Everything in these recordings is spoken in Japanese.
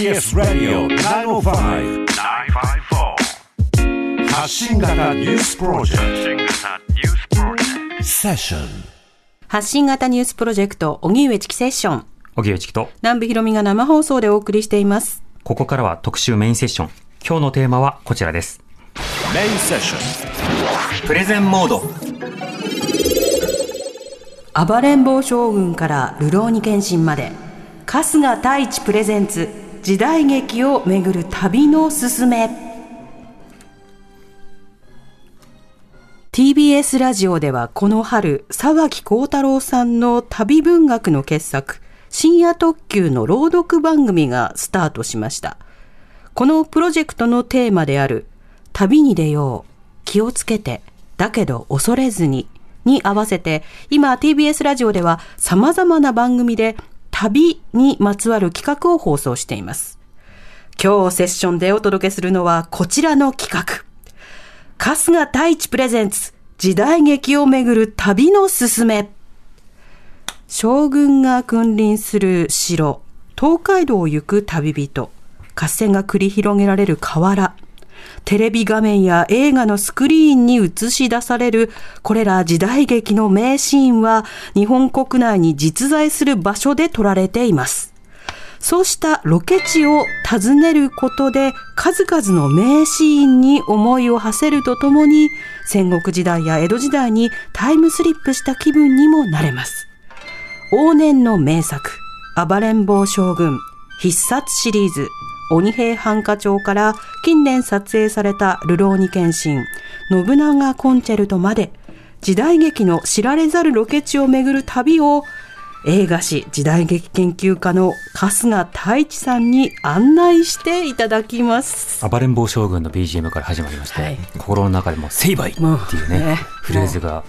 TBS ラディオ905-954発信型ニュースプロジェクトセッション発信型ニュースプロジェクト、荻上チキセッション。荻上チキと、南部ひろみが生放送でお送りしています。ここからは特集メインセッション。今日のテーマはこちらです。メインセッションプレゼンモード。暴れん坊将軍から流浪に献身まで、春日太一プレゼンツ、時代劇をめぐる旅のすすめ。TBS ラジオではこの春、沢木幸太郎さんの旅文学の傑作、深夜特急の朗読番組がスタートしました。このプロジェクトのテーマである、旅に出よう、気をつけて、だけど恐れずに、に合わせて、今 TBS ラジオでは様々な番組で旅にまつわる企画を放送しています。今日セッションでお届けするのはこちらの企画。春日太一プレゼンツ時代劇をめぐる旅のすすめ。将軍が君臨する城、東海道を行く旅人、合戦が繰り広げられる河原、テレビ画面や映画のスクリーンに映し出されるこれら時代劇の名シーンは日本国内に実在する場所で撮られています。そうしたロケ地を訪ねることで数々の名シーンに思いを馳せるとともに戦国時代や江戸時代にタイムスリップした気分にもなれます。往年の名作、暴れん坊将軍、必殺シリーズ、鬼平犯科帳から近年撮影された流浪に献身、信長コンチェルトまで、時代劇の知られざるロケ地を巡る旅を映画史時代劇研究家の春日太一さんに案内していただきます。暴れん坊将軍の BGM から始まりまして、はい心の中でも成敗っていうもね、うねフレーズが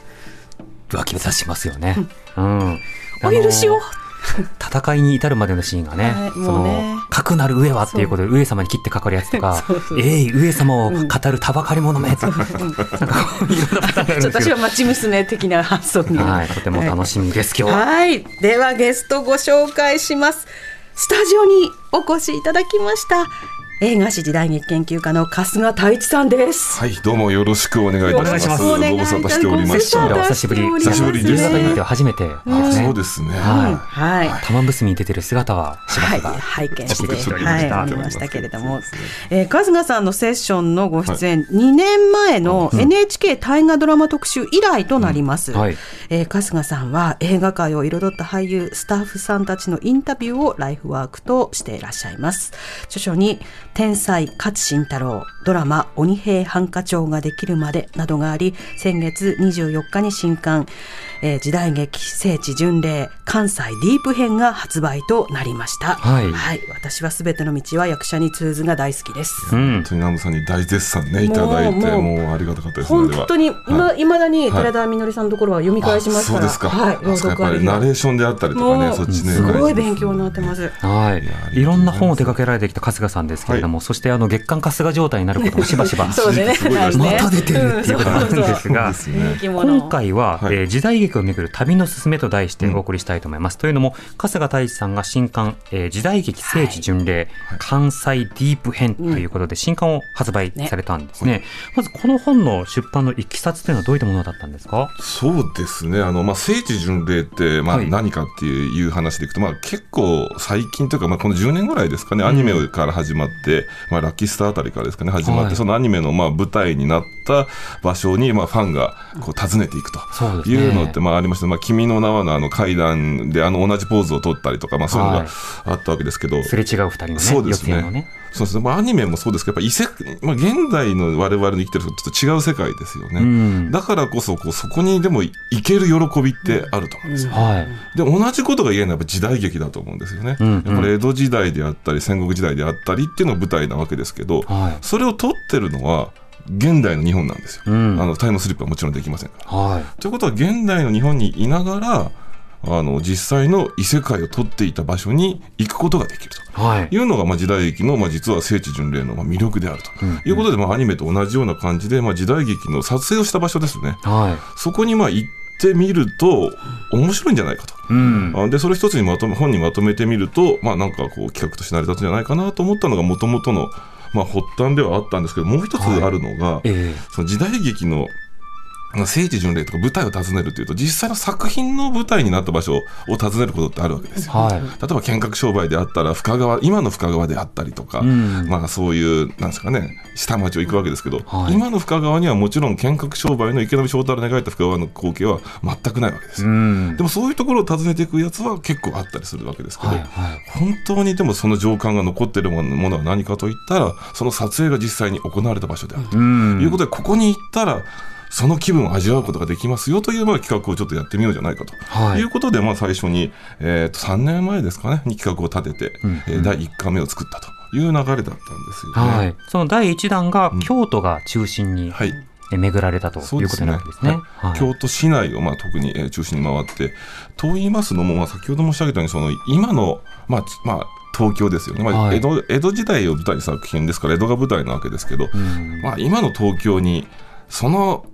湧き出しますよね。うん。お許しを 戦いに至るまでのシーンがね、はいそもうねの、かくなる上はっていうことで、上様に切ってかかるやつとか えい、上様を語るたばかり者め、なんかこう いろんなパターンがあるんちょっとですけど私は、町娘的な発想に。はい、とても楽しみです、今日は。はい。ではゲストご紹介します。スタジオにお越しいただきました。映画史時代劇研究家の春日太一さんです。はい、どうもよろしくお願いいたします。よろしくお願いいごたしますしておりまし久しぶり。久しぶりです。夕方になっ初めてです。あね。そうですね。はい。はい。玉結びに出てる姿はしばはい、拝見して、しておりましたはい、見ましたけれども、えー、春日さんのセッションのご出演、2年前の NHK 大河ドラマ特集以来となります。うんはい。えー春日さんは映画界を彩った俳優、スタッフさんたちのインタビューをライフワークとしてい。らっしゃい。ます。著書に、天才勝慎太郎、ドラマ、鬼平犯科帳ができるまでなどがあり、先月24日に新刊、えー時代劇聖地巡礼関西ディープ編が発売となりました。はい私はすべての道は役者に通ずが大好きです。うん本。当に南部さんに大絶賛ねいただいてもうもうありがたかったです本当に、はいま、未だにはい寺田みのりさんのところは読み返しますから。あそうですか。はい、やっぱりりナレーションであったりとかね、そっちね。すごい勉強になってます。はい。いろんな本を手掛けられてきた春日さんですけれども、そしてあの月刊春日状態になることもしばしば。そうでね。すねまた出てるっていうことなんですが 今回は、はいえー時代劇をめぐる旅のすすめと題してお送りしたいと思います。というのも、春日太一さんが新刊、えー時代劇聖地巡礼、関西ディープ編ということで、新刊を発売されたんですね。まずこの本の出版のいきさつというのはどういったものだったんですか？そうですね。あの、まあ、聖地巡礼って、まあ、はい。何かっていう話でいくと、まあ、結構最近というか、まあ、この10年ぐらいですかね、アニメから始まって、まあ、ラッキースターあたりからですかね、始まって、はい。そのアニメの、まあ、舞台になった場所に、まあ、ファンが、こう、訪ねていくと。いうのって、まあ、ありました。まあ、君の名はのあの階段で、あの、同じポーズを取ったりとか、まあ、そういうのがはいあったわけですけど、すれ違う二人のね、そうですね。そうですね。まあ、アニメもそうですけど、やっぱ異世、まあ、現代の我々の生きてるとちょっと違う世界ですよね。うん。だからこそ、こう、そこにでも行ける喜びってあると思うんですよ。はい。で、同じことが言えるのはやっぱ時代劇だと思うんですよね。うんうんやっぱり江戸時代であったり、戦国時代であったりっていうのが舞台なわけですけど、はい。それを撮ってるのは、現代の日本なんですよ。うんあのタイムスリップはもちろんできませんから。はい。ということは、現代の日本にいながら、あの実際の異世界を撮っていた場所に行くことができると。はい。いうのが、まあ、時代劇の、まあ、実は聖地巡礼のまあ魅力であると、うんいうことで、まあ、アニメと同じような感じで、まあ、時代劇の撮影をした場所ですね。はそこにまあ行っってみると面白いんじゃないかと。うん。あでそれ一つにまとめ本にまとめてみると、まあ、なんかこう企画として成り立つんじゃないかなと思ったのがもともとの、まあ、発端ではあったんですけどもう一つあるのが、えその時代劇のまあ聖地巡礼とか舞台を訪ねるというと実際の作品の舞台になった場所を訪ねることってあるわけですよ。えはい。例えば見学商売であったら深川今の深川であったりとか、うんまあそういうなんですかね下町を行くわけですけど、はい今の深川にはもちろん見学商売の池波正太郎の描いた深川の光景は全くないわけですうよ。んで。もそういうところを訪ねていくやつは結構あったりするわけですけど、はいはい。本当にでもその情感が残っているものものは何かといったらその撮影が実際に行われた場所であるとうん。いうことでここに行ったらその気分を味わうことができますよというまあ企画をちょっとやってみようじゃないかと、はい。い、うことでまあ最初に、えー、と3年前ですかね。に企画を立てて、うん。えー第1回目を作ったという流れだったんですよね。はい。その第一弾が京都が中心にはい。え巡られたということそうですね。すね。はい。京都市内をまあ特にえー中心に回ってと言いますのも、まあ、先ほど申し上げたようにその今の、まあちまあ、東京ですよね、まあはい。江戸江戸時代を舞台に作品ですから江戸が舞台なわけですけど、うん。まあ、今の東京にそのふ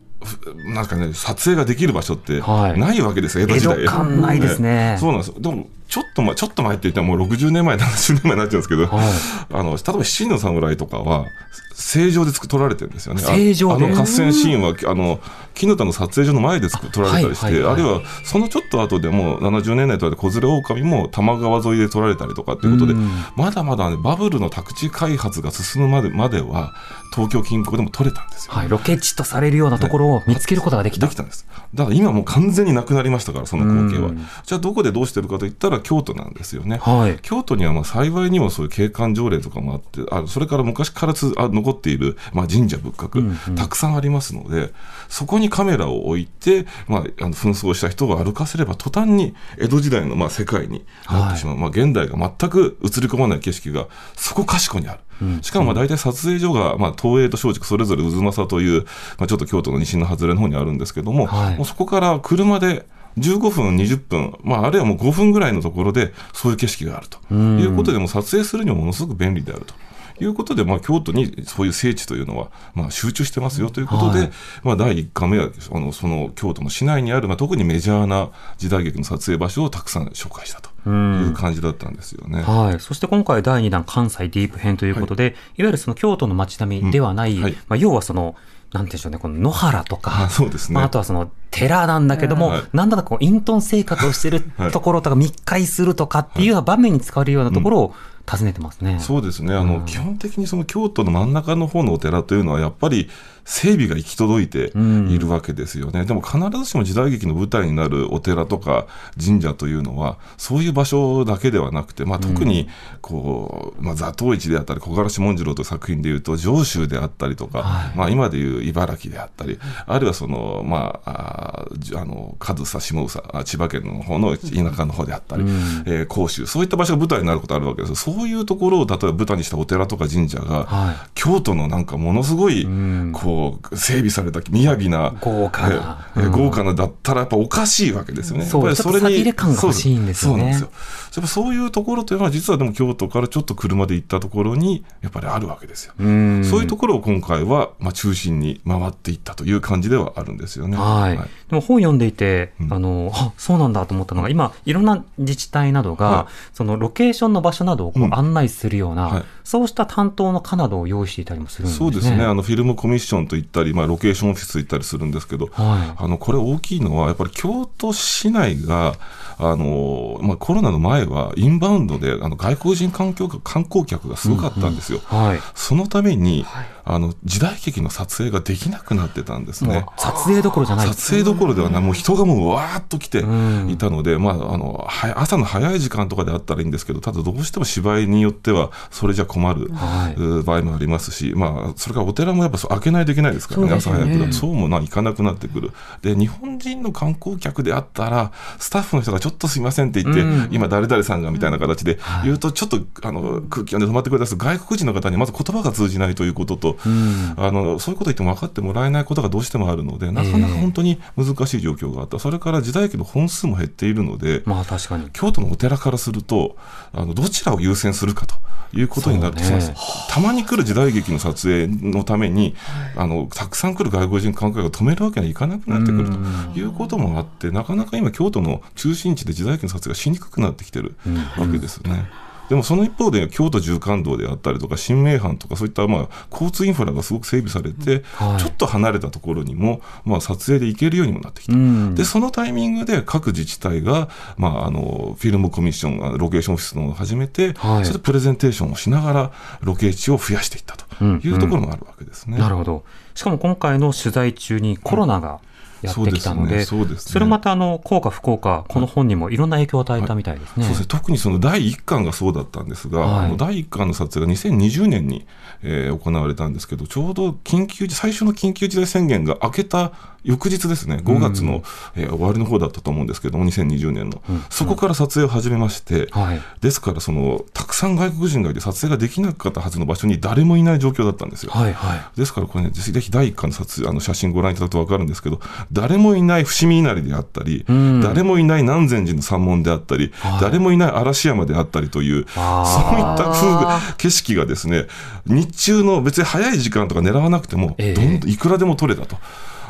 なんかね撮影ができる場所ってはい。ないわけですよ、江戸時代。江戸感ないですね。そうなんです。よでもちょっと前ちょっと前って言ったらもう60年前70年前になっちゃうんですけど、はいあの例えば七人の侍とかは正常で作撮られてるんですよね。あ正常であの合戦シーンはあの絹田の撮影所の前で作撮られたりして、はいはいはいあるいはそのちょっと後でもう70年代とかで子連れ狼も多摩川沿いで撮られたりとかっていうことでうんまだまだ、ね、バブルの宅地開発が進むまでまでは東京近郊でも撮れたんですよ。はい。ロケ地とされるようなところを見つけることができた。できたんです。だから今もう完全になくなりましたから、その光景はうん。じゃあどこでどうしてるかといったら京都なんですよね。はい。京都にはまあ幸いにもそういう景観条例とかもあって、あそれから昔からつあ残っているまあ神社仏閣、うんうんたくさんありますので、そこにカメラを置いて、まあ、あの紛争した人が歩かせれば、途端に江戸時代のまあ世界になってしまう、まあ、現代が全く映り込まない景色がそこかしこにある。しかもまあ大体撮影所が、まあ、東映と松竹それぞれ渦政という、まあ、ちょっと京都の西の外れの方にあるんですけども、はいもうそこから車で15分、20分、まあ、あるいはもう5分ぐらいのところでそういう景色があると。いうことで、もう撮影するにもものすごく便利であると。いうことで、まあ、京都にそういう聖地というのは、まあ、集中してますよ。ということで、はい。まあ、第1回目はあのその京都の市内にある、まあ、特にメジャーな時代劇の撮影場所をたくさん紹介したと。いう感じだったんですよね。はい。そして今回第2弾関西ディープ編ということで、い、わゆるその京都の街並みではない、うん。はい。まあ、要はその、なんていうんでしょうね、この野原とか、あそうですね。まあ、あとはその寺なんだけども、はい。なんだかこう隠遁生活をしてる はい。ところとか密会するとかっていうような場面に使われるようなところを訪ねてますね。そうですね。あの、うん。基本的にその京都の真ん中の方のお寺というのはやっぱり整備が行き届いているわけですよね、でも必ずしも時代劇の舞台になるお寺とか神社というのはそういう場所だけではなくて、まあ、特にこう、まあ、座頭市であったり木枯らし紋次郎という作品でいうと上州であったりとか、はい。まあ、今でいう茨城であったり、あるいはその、まあ、あの上総下総あ千葉県の方の田舎の方であったり、うん。えー甲州そういった場所が舞台になることあるわけです。そういうところを例えば舞台にしたお寺とか神社が、は京都のなんかものすごい、んこう整備された雅な豪華な豪華なだったらやっぱおかしいわけですよね。そうやっぱりちょっと寂れ感が欲しいんですよねそうそうなんですよ。やっぱそういうところというのは実はでも京都からちょっと車で行ったところにやっぱりあるわけですよ。うんそういうところを今回は、まあ、中心に回っていったという感じではあるんですよね。はい。でも本読んでいて、うんあの、あ、そうなんだと思ったのが、今、いろんな自治体などが、はそのロケーションの場所などをこううん案内するような、はいそうした担当の課などを用意していたりもするんですね。そうですねあのフィルムコミッションといったり、まあ、ロケーションオフィス行ったりするんですけど、はあのこれ大きいのは、やっぱり京都市内が、あのまあ、コロナの前はインバウンドであの外国人観光客観光客がすごかったんですよ。い。はい。そのために、あの時代劇の撮影ができなくなってたんですね。撮影どころじゃない。撮影どころではない、もう人がもうわーっと来てうんいたので、まあ、あのは朝の早い時間とかであったらいいんですけど、ただどうしても芝居によっては、それじゃ困る、はいう場合もありますし、まあ、それからお寺もやっぱ開けないといけないですからね、朝早くだと、そうもな行かなくなってくる。で、日本人の観光客であったら、スタッフの人がちょっとすいませんって言って、うん。今、誰々さんがみたいな形で言うと、ちょっとあの空気読んで止まってくれた外国人の方にまず言葉が通じないということと、うん。あのそういうこと言っても分かってもらえないことがどうしてもあるので、なかなか本当に難しい状況があった、それから時代劇の本数も減っているので、まあ確かに。京都のお寺からすると、あのどちらを優先するかということになるとします、そうね。たまに来る時代劇の撮影のために、あのたくさん来る外国人観光客を止めるわけにはいかなくなってくるということもあって、なかなか今、京都の中心地で時代劇の撮影がしにくくなってきてるわけですね。でもその一方で京都縦貫道であったりとか新名阪とかそういったまあ交通インフラがすごく整備されて、はい。ちょっと離れたところにもまあ撮影で行けるようにもなってきた、うん。でそのタイミングで各自治体が、まあ、あのフィルムコミッションロケーションオフィスのを始めて、はい。それでプレゼンテーションをしながらロケ地を増やしていったというところもあるわけですね。なるほど。しかも今回の取材中にコロナがやってきたので、そうですねそね。それまたあの、効果不効果、この本にもいろんな影響を与えたみたいですね。そうですね特にその第1巻がそうだったんですが、はい。あの第1巻の撮影が2020年に、えー行われたんですけど、ちょうど緊急時最初の緊急事態宣言が明けた翌日ですね、5月の、えー終わりの方だったと思うんですけども、2020年の、そこから撮影を始めまして、はい。ですからその、たくさん外国人がいて撮影ができなかったはずの場所に誰もいない状況だったんですよ。はいはい。ですからこれね、ぜひ第1巻の撮影あの写真ご覧いただくと分かるんですけど、誰もいない伏見稲荷であったり、ん誰もいない南禅寺の山門であったり、はい誰もいない嵐山であったりという、そういった風景色がですね、日中の別に早い時間とか狙わなくても、ええどんどんいくらでも撮れたと。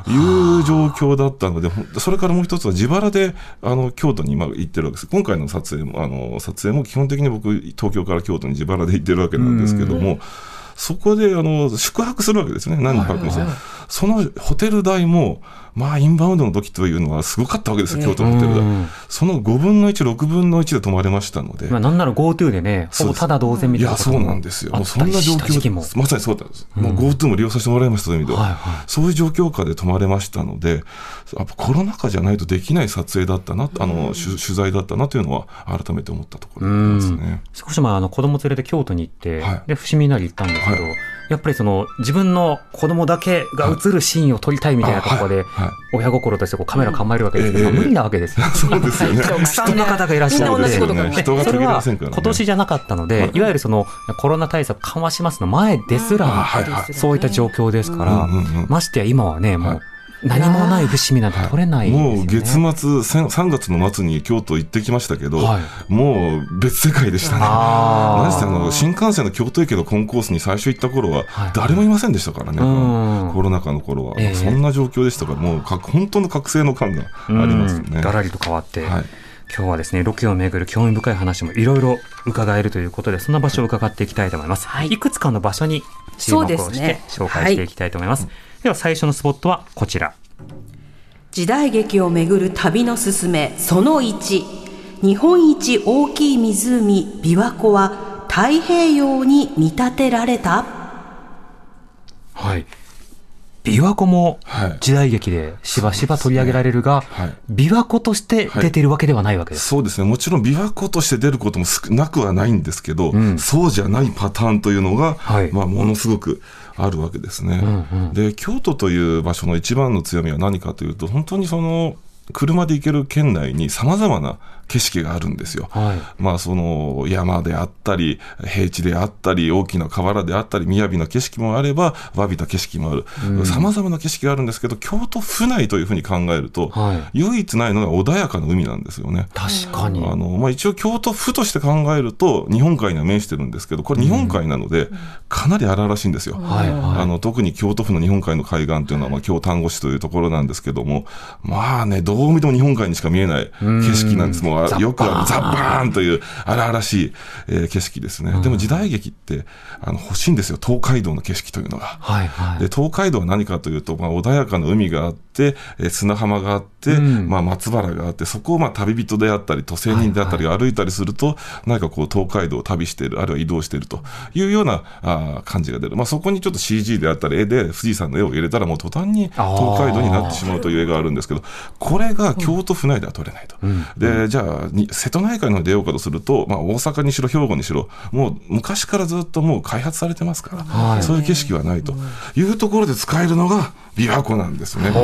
いう状況だったので、それからもう一つは自腹であの京都に今行ってるわけです。今回の撮影も、あの撮影も基本的に僕、東京から京都に自腹で行ってるわけなんですけども、そこであの宿泊するわけですね、何泊もする、そのホテル代も、まあ、インバウンドの時というのはすごかったわけですよ、京都のホテル代うん。その5分の1、6分の1で泊まれましたので。まあ、なんなら GoTo でね、ほぼただ同然みいや、たいなこともそうなんですよ。もうそんな状。況、まさにそうだったんです。もう GoTo も利用させてもらいました、そういう意味では。はいはいそういう状況下で泊まれましたので、やっぱコロナ禍じゃないとできない撮影だったな、あの、取取材だったなというのは、改めて思ったところですね。少し前、あの、子供連れて京都に行って、はいで、伏見稲荷行ったんですけど、はいやっぱりその、自分の子供だけが映るシーンを撮りたいみたいなところで、親心としてこうカメラ構えるわけですけど、無理なわけですよ。そうですよね。たくさんの方がいらっしゃるので、それは今年じゃなかったので、はい。いわゆるそのコロナ対策緩和しますの前ですら、そういった状況ですから、ましてや今はね、もはい。う何もない伏見なんて取れないですよね。もう月末、せん3月の末に京都行ってきましたけど、はい。もう別世界でしたね。何せあの新幹線の京都駅のコンコースに最初行った頃ははい。誰もいませんでしたからね、うん。コロナ禍の頃は、ええ。そんな状況でしたから、もうか本当の覚醒の感がありますよね。うんガラリと変わって、はい。今日はですねロケをめぐる興味深い話もいろいろ伺えるということでそんな場所を伺っていきたいと思います、はい。い、くつかの場所に注目をして紹介していきたいと思います、では最初のスポットはこちら。時代劇をめぐる旅のすすめその1日本一大きい湖琵琶湖は太平洋に見立てられた。はい。琵琶湖もはい。時代劇でしばしば取り上げられるが、はい琵琶湖として出ているわけではないわけです、そうですね、もちろん琵琶湖として出ることも少なくはないんですけど、んそうじゃないパターンというのが、はいまあ、ものす。ごくあるわけですね、うんうん。で京都という場所の一番の強みは何かというと、本当にその車で行ける県内にさまざまな景色があるんですよ。はい。まあ、その山であったり、平地であったり、大きな河原であったり、雅な景色もあれば、わびた景色もある、さまざまな景色があるんですけど、京都府内というふうに考えると、は唯一ないのが穏やかな海なんですよね。確かに。あのまあ、一応、京都府として考えると、日本海には面してるんですけど、これ、日本海なので、かなり荒々しいんですよ。はいはい。あの特に京都府の日本海の海岸というのは、まあ、京丹後市というところなんですけども、まあね、どう見ても日本海にしか見えない景色なんです。もうよくあるザッバーンという荒々しい、えー景色ですね。でも時代劇ってあの欲しいんですよ、東海道の景色というのが。はいはい。で東海道は何かというと、まあ、穏やかな海があって、えー砂浜があって、うん。まあ、松原があって、そこをまあ旅人であったり、都政人であったりが歩いたりすると、何かこう東海道を旅している、あるいは移動しているというようなあー感じが出る、まあ、そこにちょっと CG であったり、絵で富士山の絵を入れたら、もう途端に東海道になってしまうという絵があるんですけど、これが京都府内では撮れないと。でじゃあに、瀬戸内海の出ようかとすると、まあ、大阪にしろ、兵庫にしろ、もう昔からずっともう開発されてますから、はい。そういう景色はないというところで使えるのが琵琶湖なんですね。でこ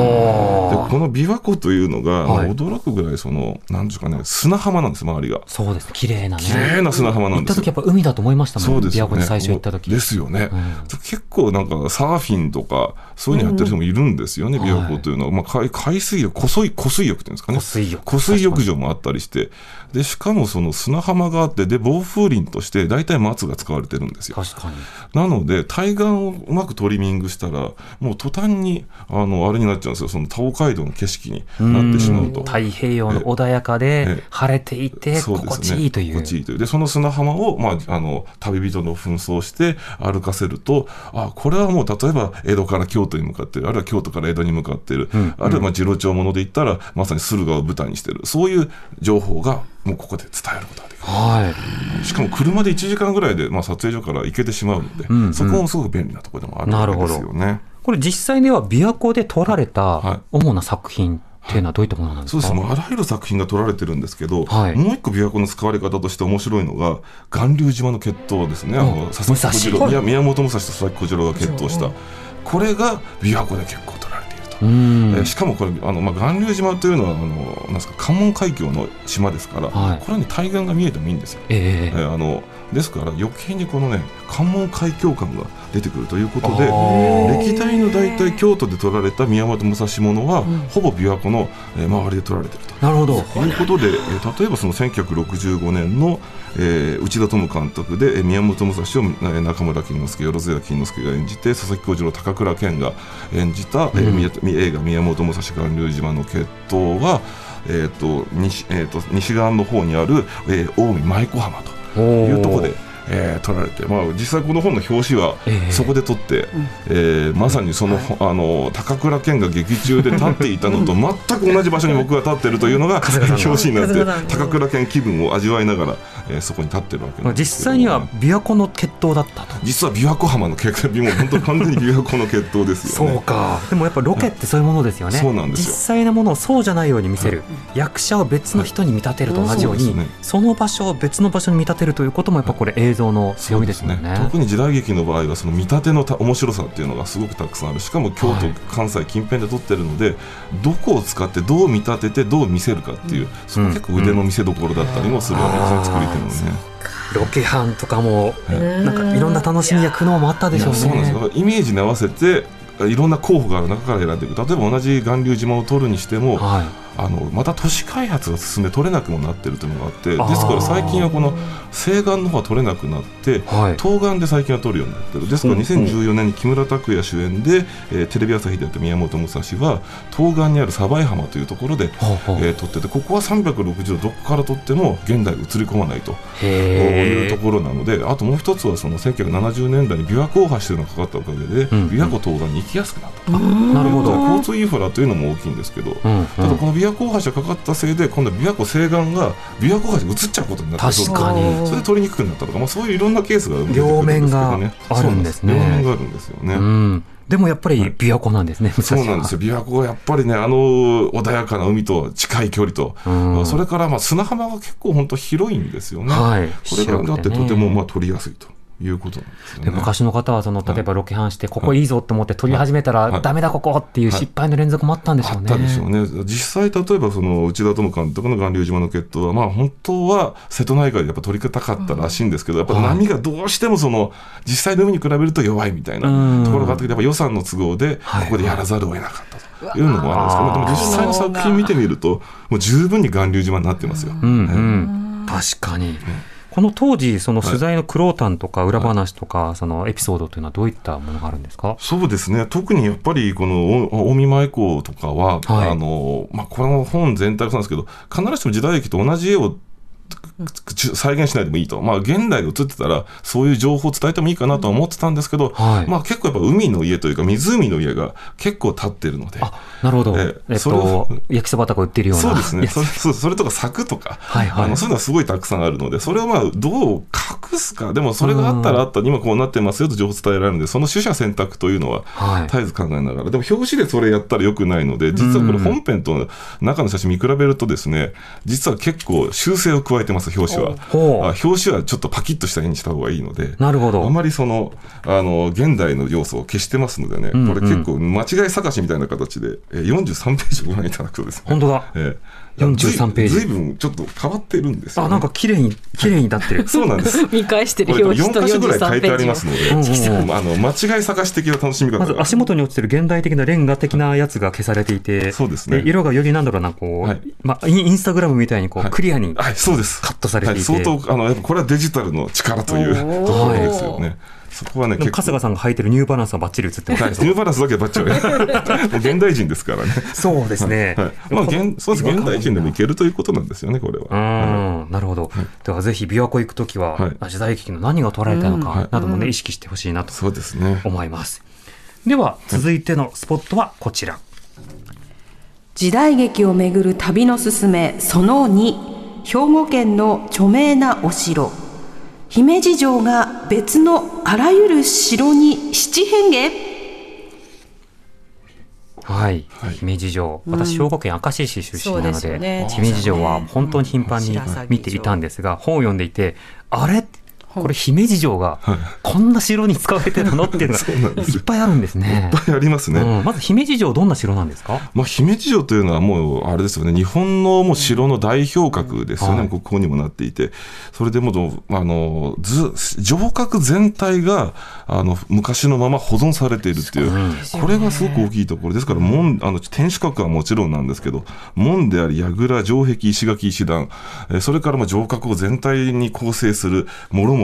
の琵琶湖というのが、はい驚くぐらいその、なんですかね、砂浜なんです、周りが。そうですね綺麗なね綺麗な砂浜な行ったんですよ。時やっぱ海だと思いましたもんそうですよね。琵琶湖に最初行った時ですよね、うん結構なんかサーフィンとか、そういうのやってる人もいるんですよね、うん琵琶湖というのは。まあ海海水が濃い、濃水浴っていうんですかね。湖水浴湖水浴場もあったりして、で、しかもその砂浜があって、で、防風林として大体松が使われてるんですよ。確かに。なので、対岸をうまくトリミングしたら、もう途端に、あの、あれになっちゃうんですよ。その東海道の景色になってしまうと。太平洋の穏やかでええ晴れていて心地いいという。心地いいという。で、その砂浜を、まあ、あの、旅人の紛争して歩かせると、あ、これはもう、例えば、江戸から京都に向かってる、あるいは京都から江戸に向かってる、あるいは、まあ、次郎長もので言ったら、まさに駿河を舞台にしてる。そういう情報が、もうここで伝えることができる。はい。しかも車で1時間ぐらいで、まあ、撮影所から行けてしまうので、んうんそこもすごく便利なところでもあるわけですよね。これ実際には琵琶湖で撮られはたい。主な作品っていうのはどういったものなんですか、そうです。もうあらゆる作品が撮られてるんですけど、はい。もう一個琵琶湖の使われ方として面白いのが巌流島の決闘ですね、あの佐々木小次郎武蔵宮宮本武蔵と佐々木小次郎が決闘した、これが琵琶湖で結構撮られていると。うん。えーしかもこれあの、まあ、巌流島というのはあのなんですか関門海峡の島ですから、はい。これに対岸が見えてもいいんですよ。えええーあのですから余計にこのね関門海峡感が出てくるということで歴代の大体京都で撮られた宮本武蔵ものは、ほぼ琵琶湖の、えー周りで撮られていると。なるほど。ということで、えー例えばその1965年の、えー内田智監督で、えー宮本武蔵を、えー中村金之助、万津屋金之助が演じて、佐々木小次郎、高倉健が演じた、えー宮映画、宮本武蔵巌流島の決闘は、えーと西えー、と西側の方にある、えー近江舞子浜というところで。えー撮られて、まあ、実際この本の表紙はええ。そこで撮って、えーまさにその,、あの高倉健が劇中で立っていたのと全く同じ場所に僕が立っているというのが 表紙になって高倉健気分を味わいながら、えーそこに立ってるわけなんです実際には琵琶湖の決闘だったと。実は琵琶湖浜の決闘もう本当完全に琵琶湖の決闘ですよね。そうか。でもやっぱロケってそういうものですよね。そうなんですよ実際のものをそうじゃないように見せる。役者を別の人に見立てると同じように、そうですねその場所を別の場所に見立てるということもやっぱこれ映像の強みですもんね。特に時代劇の場合はその見立てのた面白さっていうのがすごくたくさんあるしかも京都、はい関西近辺で撮ってるのでどこを使ってどう見立ててどう見せるかっていう、そこが結構腕の見せ所だったりもするわけですね、うん作り手のね。ロケハンとかも、なんかいろんな楽しみや苦悩もあったでしょうね。そうなんですよイメージに合わせていろんな候補がある中から選んでいく例えば同じ巌流島を取るにしても、はい。あのまた都市開発が進んで取れなくもなってるというのがあってですから最近はこの西岸の方は取れなくなって、はい。東岸で最近は取るようになってる。ですからうんうん。2014年に木村拓哉主演で、えーテレビ朝日でやった宮本武蔵は東岸にある鯖江浜というところで、えー撮っててここは360度どこから撮っても現代に映り込まないというところなのであともう一つはその1970年代に琵琶湖大橋というのがかかったおかげで、うん琵琶湖東岸に行きやすくなったと。なるほど。交通インフラというのも大きいんですけど、ただこの琵琶湖大橋がかかったせいで今度は琵琶湖西岸が琵琶湖大橋に移っちゃうことになって確かに。それで取りにくくなったとか、まあ、そういういろんなケースが両面がね。あるんですね。両面があるんですよね。うん。でもやっぱり琵琶湖なんですね。そうなんですよ。琵琶湖はやっぱりねあの穏やかな海と近い距離と、うん。それからまあ砂浜が結構本当広いんですよね。はい。これがだってとてもまあ取りやすいということなんで昔の方はその例えばロケハンしてここいいぞと思って撮り始めたらはい。ダメだここっていう失敗の連続もあったんでしょうね。あったでしょうね。実際、例えばその内田智監督の巌流島の決闘は、まあ本当は瀬戸内海でやっぱ取りたかったらしいんですけど、やっぱ波がどうしてもその実際の海に比べると弱いみたいなうん。ところがあって、やっぱ予算の都合ではい。ここでやらざるを得なかったというのもあるんですけど、でも実際の作品見てみると、もう十分に巌流島になってますよ。うんうん、確かに。この当時、その取材の苦労談とか裏話とか、そのエピソードというのはどういったものがあるんですか？そうですね。特にやっぱりこのお近江舞子とかは、はい。あのまあ、この本全体がそうなんですけど必ずしも時代劇と同じ絵をち再現しないでもいいと、まあ、現代で映ってたらそういう情報を伝えてもいいかなとは思ってたんですけど、はい。まあ、結構やっぱ海の家というか湖の家が結構立ってるので。あ、なるほど。えええっそれをと、焼きそばとか売ってるような。そうですね。やそれそれとか柵とか、はいはい。あのそういうのはすごいたくさんあるのでそれをまあどう隠すか。でもそれがあったらあったに今こうなってますよと情報伝えられるのでその取捨選択というのははい。絶えず考えながら。でも表紙でそれやったらよくないので実はこれ本編と中の写真見比べるとですね実は結構修正を加えてます表紙は。表紙はちょっとパキッとした絵にした方がいいので。なるほど。あまりそのあの現代の要素を消してますのでね、うんうんこれ結構間違い探しみたいな形で、えー43ページご覧いただくとですね、本当だ。えー43ページ。ずいぶんちょっと変わってるんですよ、ね。あ、なんか綺麗に、綺麗になってる。そうなんです。見返してる表紙と4箇所ぐらい書43いてありますので、うんうんあの間違い探し的な楽しみ方まずが足元に落ちてる現代的なレンガ的なやつが消されていて、そうですね。色がよりなんだろうな、こう、はい。まあ、インインスタグラムみたいにこう、はい。クリアにはい、そうです。カットされていて、はい、相当、あの、やっぱこれはデジタルの力というところですよね。そこはね、春日さんが履いてるニューバランスがバッチリ映ってますはい、ニューバランスだけはバッチリ。もう現代人ですからね。そうですね。はい。まあ、現そうです。現代人でもいけるということなんですよね、これは。うん、なるほど。ではぜひ琵琶湖行くときは、はいあ時代劇の何が捉えたいのかなどもね、意識してほしいなとそうですね。思います。では、続いてのスポットはこちら。時代劇をめぐる旅のすすめその2兵庫県の著名なお城姫路城が別のあらゆる城に七変化。はい、はい。姫路城。私、兵庫県明石市出身なのですで、よね。姫路城は本当に頻繁に見ていたんですが、本を読んでいて、あれ？これ姫路城がこんな城に使われてるのっていうのが いっぱいあるんですね。いっぱいありますね。うん。まず姫路城どんな城なんですか？まあ、姫路城というのはもう、あれですよね、日本のもう城の代表格ですよね、はい。国宝にもなっていて、それでもう、あの、ず、城郭全体が、あの、昔のまま保存されているっていう、これがすごく大きいところですから、門、あの、天守閣はもちろんなんですけど、門であり、櫓、城壁、石垣、石段、えーそれからまあ城郭を全体に構成する、もろもろ、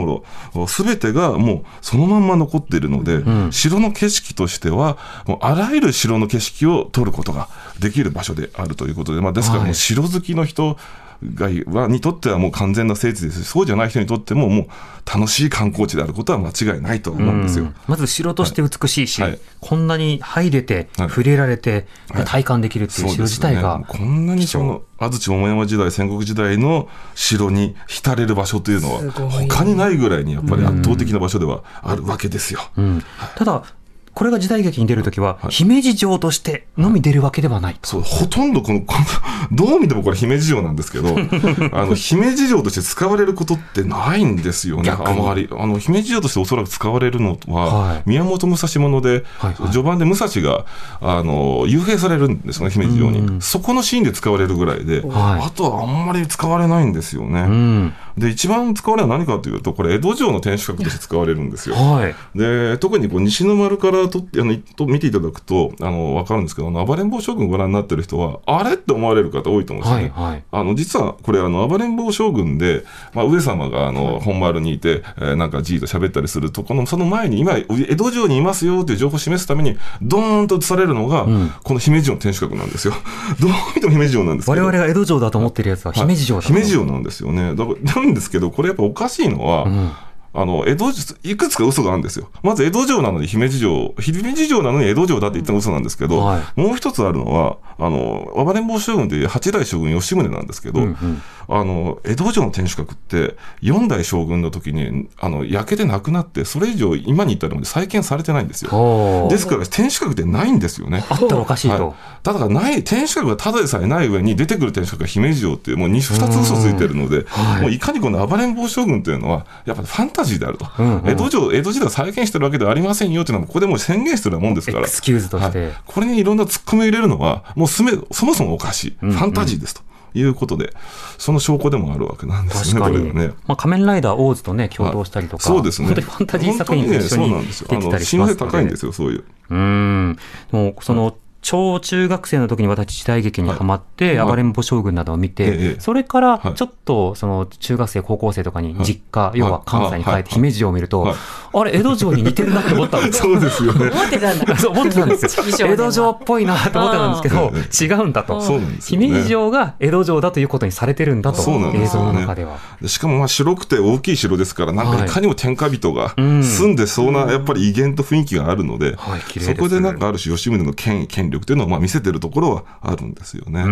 すべてがもうそのまんま残っているので、城の景色としては、もうあらゆる城の景色を撮ることができる場所であるということで、まあ、ですからもはい。う城好きの人がはにとってはもう完全な聖地です。し、そうじゃない人にとってももう楽しい観光地であることは間違いないと思うんですよ。うん。まず城として美しいし、はい。こんなに入れて、はい。触れられて、はい。体感できるっていう城自体が、こんなにその安土桃山時代戦国時代の城に浸れる場所というのは他にないぐらいにやっぱり圧倒的な場所ではあるわけですよ。うんただ、これが時代劇に出るときは、姫路城としてのみ出るわけではないと。そう、ほとんどこの、こ のどう見てもこれ姫路城なんですけど、あの、姫路城として使われることってないんですよね、あまり。あの、姫路城としておそらく使われるのは、はい宮本武蔵物で、はいはい序盤で武蔵が、あの、幽閉されるんですよね、姫路城うんに。そこのシーンで使われるぐらいで、はいあとはあんまり使われないんですよね。うん。で、一番使われるのは何かというと、これ、江戸城の天守閣として使われるんですよ。はい。で特にこう西の丸からとあのと見ていただくとあの分かるんですけどあの暴れん坊将軍ご覧になってる人はあれって思われる方多いと思うんですよね。はいはいあの実はこれあの暴れん坊将軍で、まあ、上様があの本丸にいて、えーなんかじーっと喋ったりするとこのその前に今江戸城にいますよという情報を示すためにドーンと映されるのが、この姫路城の天守閣なんですよ。どう見ても姫路城なんですけど我々が江戸城だと思ってるやつは姫路城だと。姫路城なんですよね。だからなんですけど、これやっぱおかしいのは、ん。あの、江戸城、いくつか嘘があるんですよ。まず江戸城なのに姫路城、姫路城なのに江戸城だって言ったのが嘘なんですけど、はい。もう一つあるのは、あの、暴れん坊将軍という八代将軍吉宗なんですけど、うんうんあの、江戸城の天守閣って、四代将軍の時に、あの、焼けてなくなって、それ以上今に至るまで再建されてないんですよ。ですから、天守閣ってないんですよね。あったらおかしいと。はい、ただない、天守閣がただでさえない上に出てくる天守閣が姫路城っていう、もう 2, 二つ嘘ついてるので、はいもういかにこの暴れん坊将軍というのは、やっぱりファンタジーであると。うんうん江戸城、江戸時代を再現してるわけではありませんよっていうのは、ここでもう宣言してるようなもんですから。エクスキューズとしてはいこれにいろんなツッコミを入れるのは、もうすめそもそもおかしい。ファンタジーですと。いうことで、その証拠でもあるわけなんですね。これがね。まあ、仮面ライダーオーズとね、共同したりとか、そうですね。本当にファンタジー作品と一緒にねそうなんですよ。あの、出てたりし信頼高いんで。すよ、そういう。うーん。もう、その、小中学生の時に私時代劇にハマって、はい。暴れん坊将軍などを見て、ええ。それからはい。ちょっとその中学生高校生とかに実家、要は関西に帰はい。って姫路城を見ると、はい。あれ江戸城に似てるなって思ったんですよ。そうですよね。思ってたんだ。そう思ってたんですよ。江戸城っぽいなと思ってたんですけどうん、違うんだと。そうなんですよね。姫路城が江戸城だということにされてるんだと、そうなんで映像すよね。の中では。でしかもまあ白くて大きい城ですから、なんかいかにも天下人がうん。住んでそうな、やっぱり威厳と雰囲気があるので、そこでなんかある種、吉宗の権権力というのをまあ見せてるところはあるんですよね。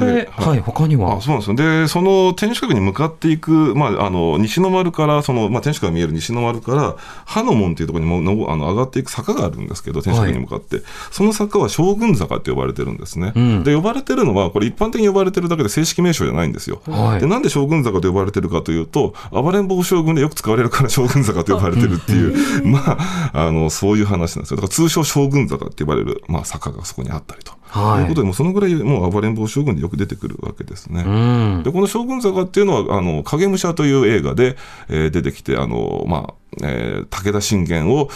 うん。これ、ではい、他には？あそうなんですよ。で、その天守閣に向かっていく、まあ、あの、西の丸から、その、まあ、天守閣が見える西の丸から、葉の門っていうところにものあの上がっていく坂があるんですけど、天守閣に向かって、その坂は将軍坂って呼ばれてるんですね。うんで、呼ばれてるのは、これ一般的に呼ばれてるだけで正式名称じゃないんですよ。はいで、なんで将軍坂と呼ばれてるかというと、暴れん坊将軍でよく使われるから将軍坂と呼ばれてるっていう、まあ、あの、そういう話なんですよ。だから通称将軍坂って呼ばれる、まあ、坂がそこにあったりと。はいということで、もうそのぐらいもう暴れん坊将軍でよく出てくるわけですね。うん。でこの将軍坂っていうのは、あの影武者という映画で、えー出てきて、あのまあえー武田信玄を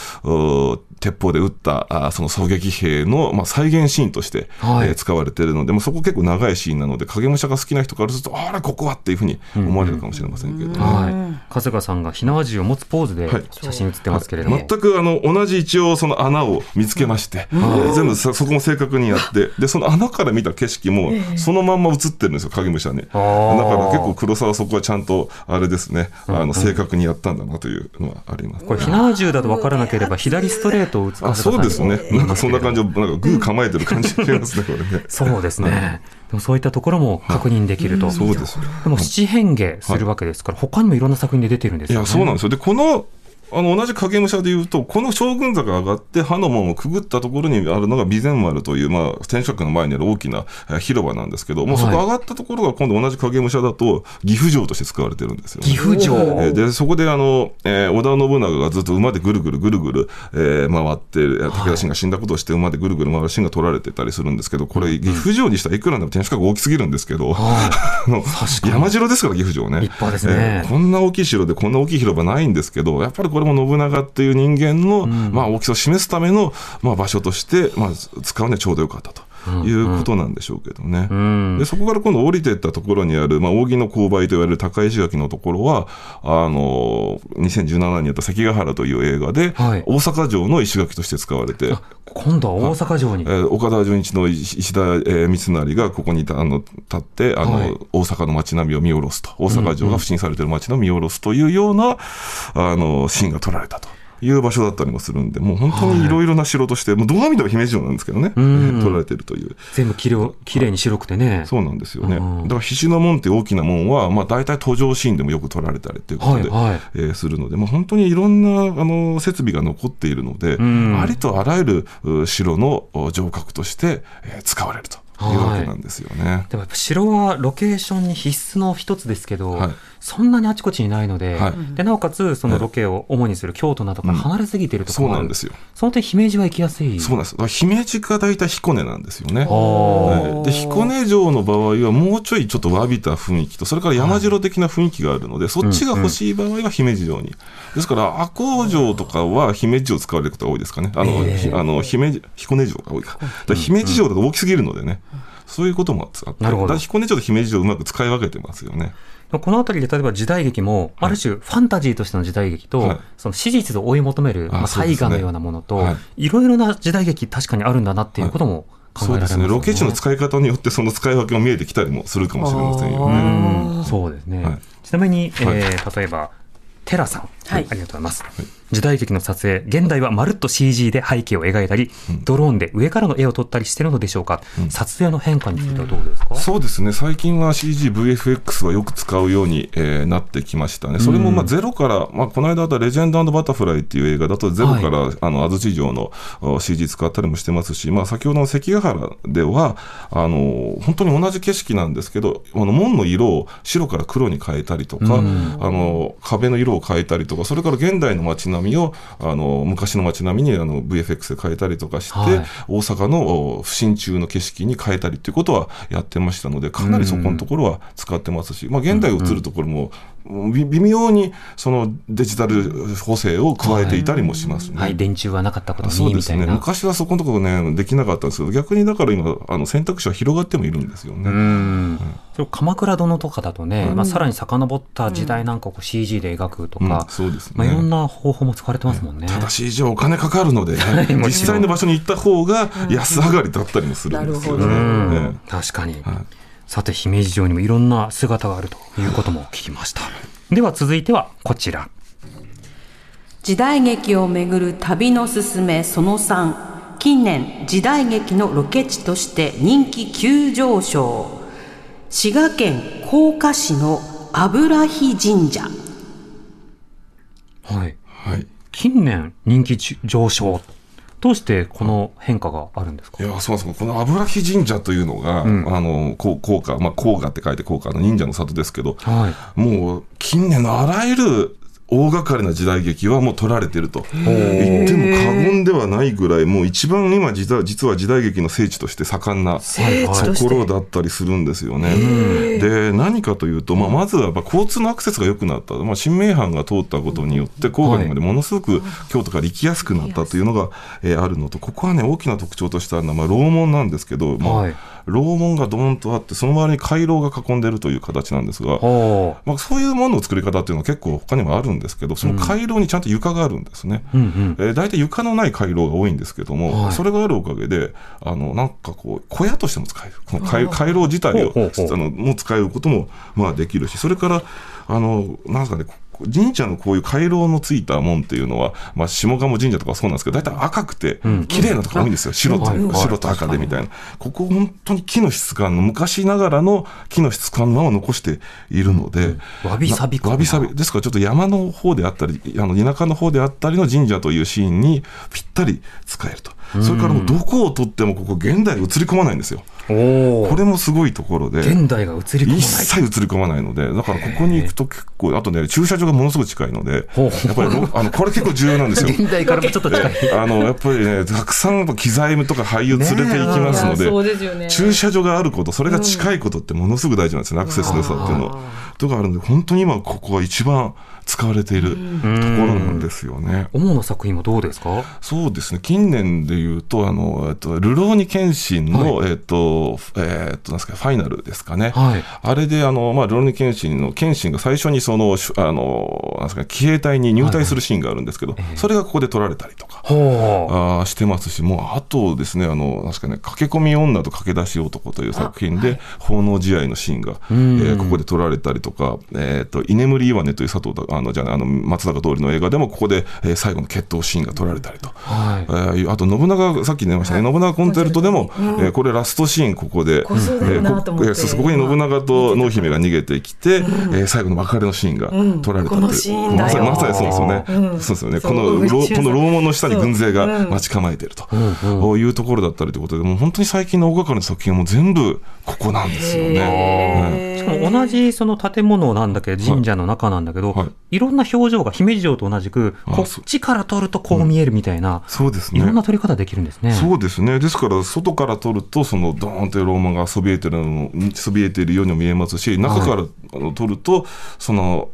鉄砲で撃ったあーその狙撃兵の、まあ、再現シーンとして、はい。えー使われているので、もうそこ結構長いシーンなので、影武者が好きな人からすると、あら、ここはっていうふうに思われるかもしれませんけれども。はい。春日さんが火縄銃を持つポーズではい。写真写ってますけれども。全くあの同じ一応その穴を見つけまして、えー全部そそこも正確にやってでその穴から見た景色もそのまんま映ってるんですよ影武者に。だかーら結構黒沢はそこはちゃんとあれですねあの正確にやったんだなというのはあります。これ火縄銃だと分からなければ左ストレートを打つあそうですねなんかそんな感じをなんかグー構えてる感じがしますねこれね。そうですね。でもそういったところも確認できると。そうですよでも七変化するわけですから、他にもいろんな作品で出てるんですよね。いや、そうなんですよ。で、この、あの、同じ影武者でいうと、この将軍坂が上がって、刃の門をくぐったところにあるのが備前丸という、まあ、天守閣の前にある大きなえー広場なんですけど、もうそこ上がったところが今度同じ影武者だと、岐阜城として使われてるんですよ、ね。岐阜城。えーで、そこであの、えー織田信長がずっと馬でぐるぐるぐるぐる、えー回って、えー武田信が死んだことをして馬でぐるぐる回るシーンが撮られてたりするんですけど、これ、岐阜城にしたらいくらでも天守閣大きすぎるんですけど、山城ですから、岐阜城ね。立派ですねえーこんな大きい城でこんな大きい広場ないんですけど、やっぱりこれも信長っていう人間の、まあ、大きさを示すための、まあ、場所として、まあ、使うにはちょうどよかったと。いうことなんでしょうけどね、ん。でそこから今度降りていったところにある、まあ、扇の勾配といわれる高石垣のところはあの2017年にやった関ヶ原という映画で、はい。大阪城の石垣として使われて、今度は大阪城に。えー岡田准一の石石田、えー三成がここにあの立ってあの、はい。大阪の街並みを見下ろすと。大阪城が不審されている街並みを見下ろすというような、あのシーンが撮られたと。いう場所だったりもするんで、もう本当にいろいろな城として、もうどう見ても姫路城なんですけどね、えー撮られてるという。全部きれいきれいに白くてね。そうなんですよね。うんだから、菱の門っていう大きな門は、まあ、大体登場シーンでもよく撮られたりということで、はいはいえーするので、まあ、本当にいろんなあの設備が残っているので、んありとあらゆるう城のお城郭として、えー使われるというわけなんですよね。でもやっぱ城はロケーションに必須の一つですけど、はいそんなにあちこちにないので,、はい。でなおかつそのロケを主にする京都などから離れすぎているところもある、そうなんですよ。その点姫路は行きやすい？そうなんです。姫路か大体彦根なんですよね。はい。で彦根城の場合はもうちょいちょっとわびた雰囲気とそれから山城的な雰囲気があるので、そっちが欲しい場合は姫路城に、ですから赤穂城とかは姫路城を使われることが多いですかね。あの、ひあの姫路彦根城が多いか。姫路城だと大きすぎるのでね、そういうこともあって。なるほど。だから彦根城と姫路城をうまく使い分けてますよね。この辺りで例えば時代劇も、ある種ファンタジーとしての時代劇と、はい。その史実を追い求める、まあ、そうですね。大河のようなものと、はい。いろいろな時代劇確かにあるんだなっていうことも考えられますよね。そうですね。ロケ地の使い方によってその使い分けが見えてきたりもするかもしれませんよね。うんそうですね。はい。ちなみに、えはい。ー例えば、テラさん、はい。ありがとうございます。時代劇の撮影、現代はまるっと CG で背景を描いたり、ドローンで上からの絵を撮ったりしてるのでしょうか、撮影の変化についてはどうですか、そうですね、最近は CG、VFX はよく使うように、えーなってきましたね、それもまあゼロから、まあ、この間あったレジェンドバタフライっていう映画だと、ゼロから、あの安土城のお CG 使ったりもしてますし、まあ、先ほどの関ヶ原ではあの、本当に同じ景色なんですけど、あの門の色を白から黒に変えたりとか、あの壁の色を変えたりとか、それから現代の街並みをあの昔の街並みにあの VFX で変えたりとかして、はい。大阪のお不審中の景色に変えたりということはやってましたので、かなりそこのところは使ってますし、まあ、現代映るところも、び微妙にそのデジタル補正を加えていたりもしますね。はい、電柱はなかったことそうですね。昔はそこのところね、できなかったんですけど、逆にだから今、あの選択肢は広がってもいるんですよね。うん。それ鎌倉殿とかだとね、まあ、さらに遡った時代なんかをこう CG で描くとうんか、そうですね。まあ、いろんな方法も使われてますもんね。ただ CG はお金かかるので、ね実際の場所に行った方が安上がりだったりもするんですよね。確かに、はいさて姫路城にもいろんな姿があるということも聞きました。では続いてはこちら。時代劇をめぐる旅のすすめその3近年時代劇のロケ地として人気急上昇。滋賀県甲賀市の油木神社。はい。はい。近年人気上昇どうしてこの変化があるんですか？いやそうそうこの油木神社というのが、あのこう甲賀、まあ、甲賀って書いて甲賀の忍者の里ですけど、はい。もう近年のあらゆる大掛かりな時代劇はもう撮られてると。言っても過言ではないぐらい、もう一番今実は、実は時代劇の聖地として盛んなところだったりするんですよね。で、何かというと、まあ、まずはやっぱ交通のアクセスが良くなった、まあ、新名阪が通ったことによって、郊外にまでものすごく京都から行きやすくなったというのが、えーあるのと、ここはね、大きな特徴としてあるのは、まあ、楼門なんですけど、まあはい楼門がドーンとあって、その周りに回廊が囲んでるという形なんですが、ほまあ、そういうものの作り方っていうのは結構他にもあるんですけど、その回廊にちゃんと床があるんですね。う。うんうん。えー、大体床のない回廊が多いんですけども、はいそれがあるおかげで、あの、なんかこう、小屋としても使える。この回回廊自体を、あの、もう使えることも、まあできるし、それから、あの、なんですかね、こ神社のこういう回廊のついた門っていうのは、まあ、下鴨神社とかそうなんですけど、大体赤くて、綺麗なところ多いんですよ。白と、白と赤でみたいな。ここ本当に木の質感の、昔ながらの木の質感のまま残しているので、わびさびわびさび。ですからちょっと山の方であったり、あの田舎の方であったりの神社というシーンにぴったり使えると。それからもうどこをとってもここ現代映り込まないんですよ。おおこ。れもすごいところで。現代が映り込まない。一切映り込まないので、だからここに行くと結構、あとね、駐車場がものすごく近いので、やっぱりろ あの、これ結構重要なんですよ。現代からもちょっと近い。あの、やっぱりね、たくさんやっぱ機材とか俳優連れて行きますので、そうですよね駐車場があること、それが近いことってものすごく大事なんですよね、アクセスの良さっていうのは。とかあるんで、本当に今ここは一番使われているところなんですよね。主な作品はどうですか？そうですね、近年で言うと、あの、えっと、ルローニケンシンの、えっと、えっと、なんですか、ファイナルですかね。はい。あれで、あの、まあ、ルローニケンシンの、ケンシンが最初にその、しあの、なんですか、騎兵隊に入隊するシーンがあるんですけど、それがここで撮られたりとか。ほう。あーしてますし、もうあとですね、あの、なんですかね、駆け込み女と駆け出し男という作品で、奉納試合のシーンが、えーここで撮られたりとか、えっ、と、居眠り岩根という佐藤だ、あの、じゃあの、松坂通りの映画でも、ここで、えー最後の決闘シーンが撮られたりと。はい。えーあと、信長、さっき出ましたね、信長コンテルトでも、えーこれラストシーン、ここで、こそうだよなと思って。えーこに信長と濃姫が逃げてきて、えー最後の別れのシーンが撮られたこのシーンだよ。まさに、まさにそうですよね。そうですよね。この、この楼門の下に軍勢が待ち構えていると。いうところだったりということで、もう本当に最近の大掛かりな作品はもう全部ここなん。ですよね。しかも同じその建物なんだけど、神社の中なんだけど、はい。い、ろんな表情が姫路城と同じく、こっちから撮るとこう見えるみたいな、そうですね。いろんな撮り方できるんですね。そうですね。ですから、外から撮ると、その、ドーンというローマがそびえてるの、そびえているようにも見えますし、中から撮ると、その、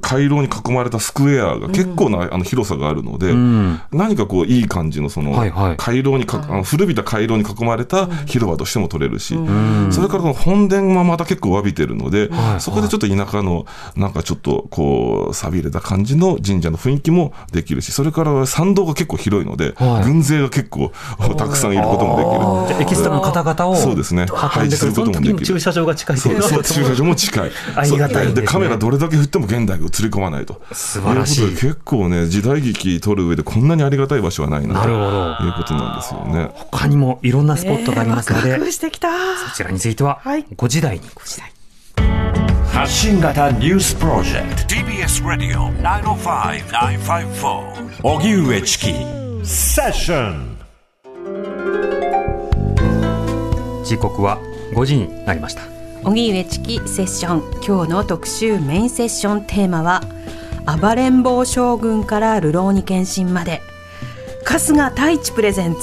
回廊に囲まれたスクエアが結構な、あの広さがあるので、うん。何かこういい感じのその、はいはい。回廊にか、あの古びた回廊に囲まれた広場としても撮れるし、ん。それからこの本殿もまた結構わびてるので、はい。そこでちょっと田舎のなんかちょっとこう錆びれた感じの神社の雰囲気もできるし、それから参道が結構広いので、はい。軍勢が結構たくさんいることもできる。エキストラの方々をそうですね。運んでくる、その時に駐車場が近い。っていううそそう駐車場も近い。ありがたいですね。でカメラどれだけ振っても現代が映り込まないと。素晴らしい結構ね、時代劇撮る上でこんなにありがたい場所はないななるほどということなんですよね。他にもいろんなスポットがありますので、ワクワクしてきた。こちらについてははい5時台に。発信型ニュースプロジェクト TBS ラディオ905-954おぎゅうえちきセッション時刻は5時になりました。荻上チキセッション。今日の特集メインセッションテーマは暴れん坊将軍から流浪に献身まで。春日太一プレゼンツ。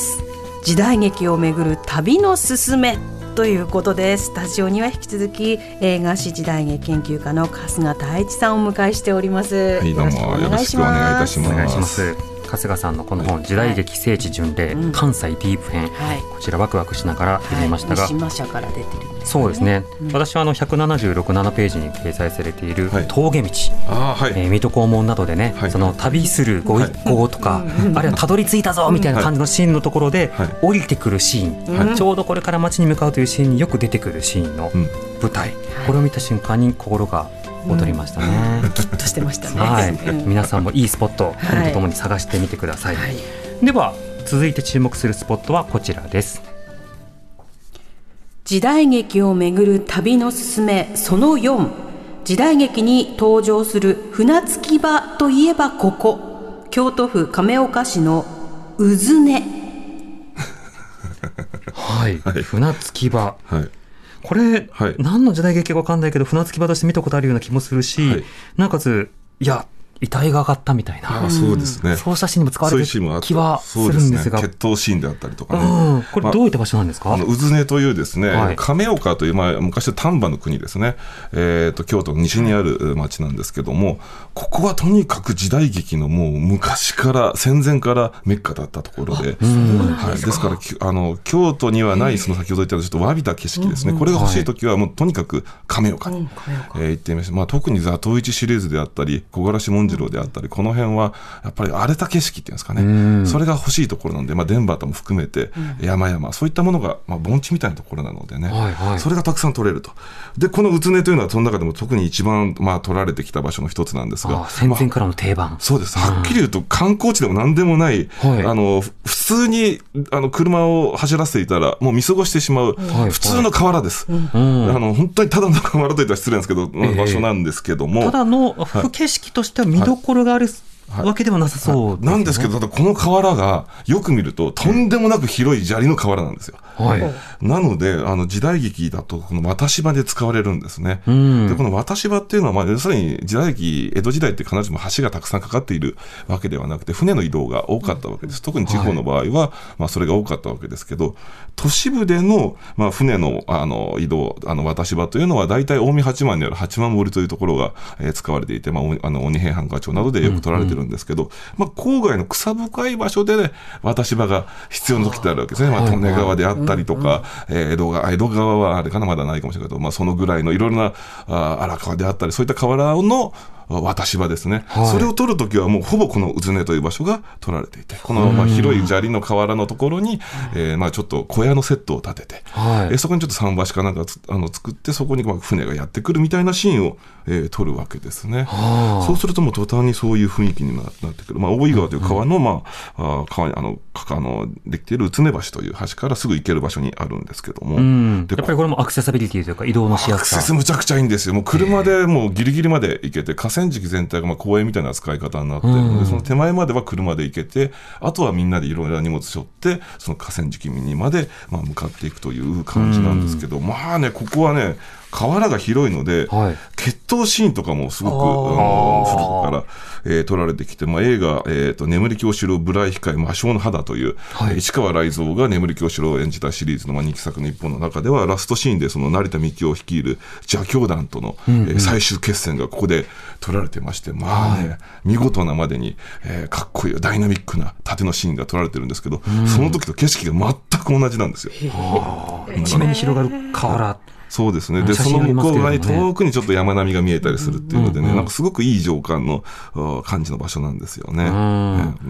時代劇をめぐる旅のすすめ。ということでスタジオには引き続き映画史時代劇研究家の春日太一さんをお迎えしております。はい、どうも。よろしくお願いいたしおます。春日さんのこの本、時代劇聖地巡礼、関西ディープ編、はい。こちらワクワクしながら読みましたが、はい、三島社から出てるんです、ね。そうですね、私はあの176、7ページに掲載されているはい。峠道、はい、えー水戸黄門などでね、はい。その旅するご一行とか、あるいはたどり着いたぞみたいな感じのシーンのところで、はい。降りてくるシーン、はい。ちょうどこれから街に向かうというシーンによく出てくるシーンのうん。舞台、これを見た瞬間に心が躍りましたね。としてましたね。はいうん、皆さんもいいスポット、はい本とともに探してみてください。はいでは続いて注目するスポットはこちらです。時代劇をめぐる旅のすすめその4時代劇に登場する船着き場といえばここ京都府亀岡市のうずねはい、船着き場。はい、これ、はい。何の時代劇かわかんないけど、船着き場として見たことあるような気もするし、はい。なおかつ、いや、遺体が上がったみたいな、あそうですね。そうシーンにも使われてる気はするんですが、そうね、決闘シーンであったりとかうね。ん、これどういった場所なんですか、あの、渦根というですね、はい亀岡という、まあ、昔は丹波の国ですね。えっ、と、京都の西にある町なんですけども、ここはとにかく時代劇のもう昔から、戦前からメッカだったところで、はい。ですから、きあの、京都にはない、その先ほど言ったちょっと詫びた景色ですね。これが欲しいときは、もうとにかく亀岡に、えー行ってみました。まあ、特にザトウイチシリーズであったり、小柄志文次郎であったり、この辺は、やっぱり荒れた景色っていうんですかね。それが欲しいところなんで、まあ、デンバーとも含めて、山々、そういったものが、まあ、盆地みたいなところなのでね、はいはいそれがたくさん取れると。で、この宇都根というのは、その中でも特に一番、まあ、取られてきた場所の一つなんですが、あ戦まあ前からの定番。そうです。はっきり言うと観光地でも何でもない、はいあの、ふ普通に、あの、車を走らせていたら、もう見過ごしてしまう、はい普通の河原です。うんあの、本当にただの河原といったら失礼なんですけど、まあええ場所なんですけども。ただの風景色としては見どころがあるわけではなさそうなんですけど、ただこの河原が、よく見ると、とんでもなく広い砂利の河原なんですよ。はい。なので、あの、時代劇だと、この渡し場で使われるんですね。んで、この渡し場っていうのは、まあ、要するに時代劇、江戸時代って必ずしも橋がたくさんかかっているわけではなくて、船の移動が多かったわけです。特に地方の場合は、まあ、それが多かったわけですけど、都市部での、まあ、船の、あの、移動、あの、渡し場というのは、大体近江八幡にある八幡森というところが、えー使われていて、まあ、おあの、鬼平犯科帳などでよく取られてるんですけど、まあ、郊外の草深い場所でね、渡し場が必要な時ってあるわけですね。まあ、利根川であったりとか、えー江戸川、あ江戸川はあれかな、まだないかもしれないけど、まあ、そのぐらいのいろいろな、あ荒川であったり、そういった河原の、あ渡し場ですね、はい。それを取るときはもうほぼこの渦根という場所が取られていて、このまあ広い砂利の河原のところに、えーまあちょっと小屋のセットを建てて、はい。えーそこにちょっと桟橋かなんかつあの作って、そこにまあ船がやってくるみたいなシーンを、えー撮るわけですね。そうするともう途端にそういう雰囲気にななってくる。まあ大井川という川の、まあ、あー川に、あの、かあの、できている宇都根橋という橋からすぐ行ける場所にあるんですけども、やっぱりこれもアクセサビリティというか移動のしやアクセすさ。スむちゃくちゃいいんですよ。もう車でもうギリギリまで行けて、河川敷全体がまあ公園みたいな使い方になってるので、その手前までは車で行けて、あとはみんなでいろいろな荷物背負って、その河川敷にまでまあ向かっていくという感じなんですけど、まあね、ここはね、河原が広いので、はい。決闘シーンとかもすごく、あの古くから、えー撮られてきて、まあ、映画、えーと、眠り京四郎、ブライ控え、魔性の肌という、はい。市川雷蔵が眠り京四郎を演じたシリーズの、まあ、2期作の一本の中では、ラストシーンでその成田幹夫を率いる邪教団との、えー最終決戦がここで撮られてまして、まあね、見事なまでに、えーかっこいい、ダイナミックな縦のシーンが撮られてるんですけど、その時と景色が全く同じなんですよ。一面に広がる河原。そうですね。で、写その向こう側に遠くにちょっと山並みが見えたりするっていうのでね、なんかすごくいい情感のあ感じの場所なんですよね。ね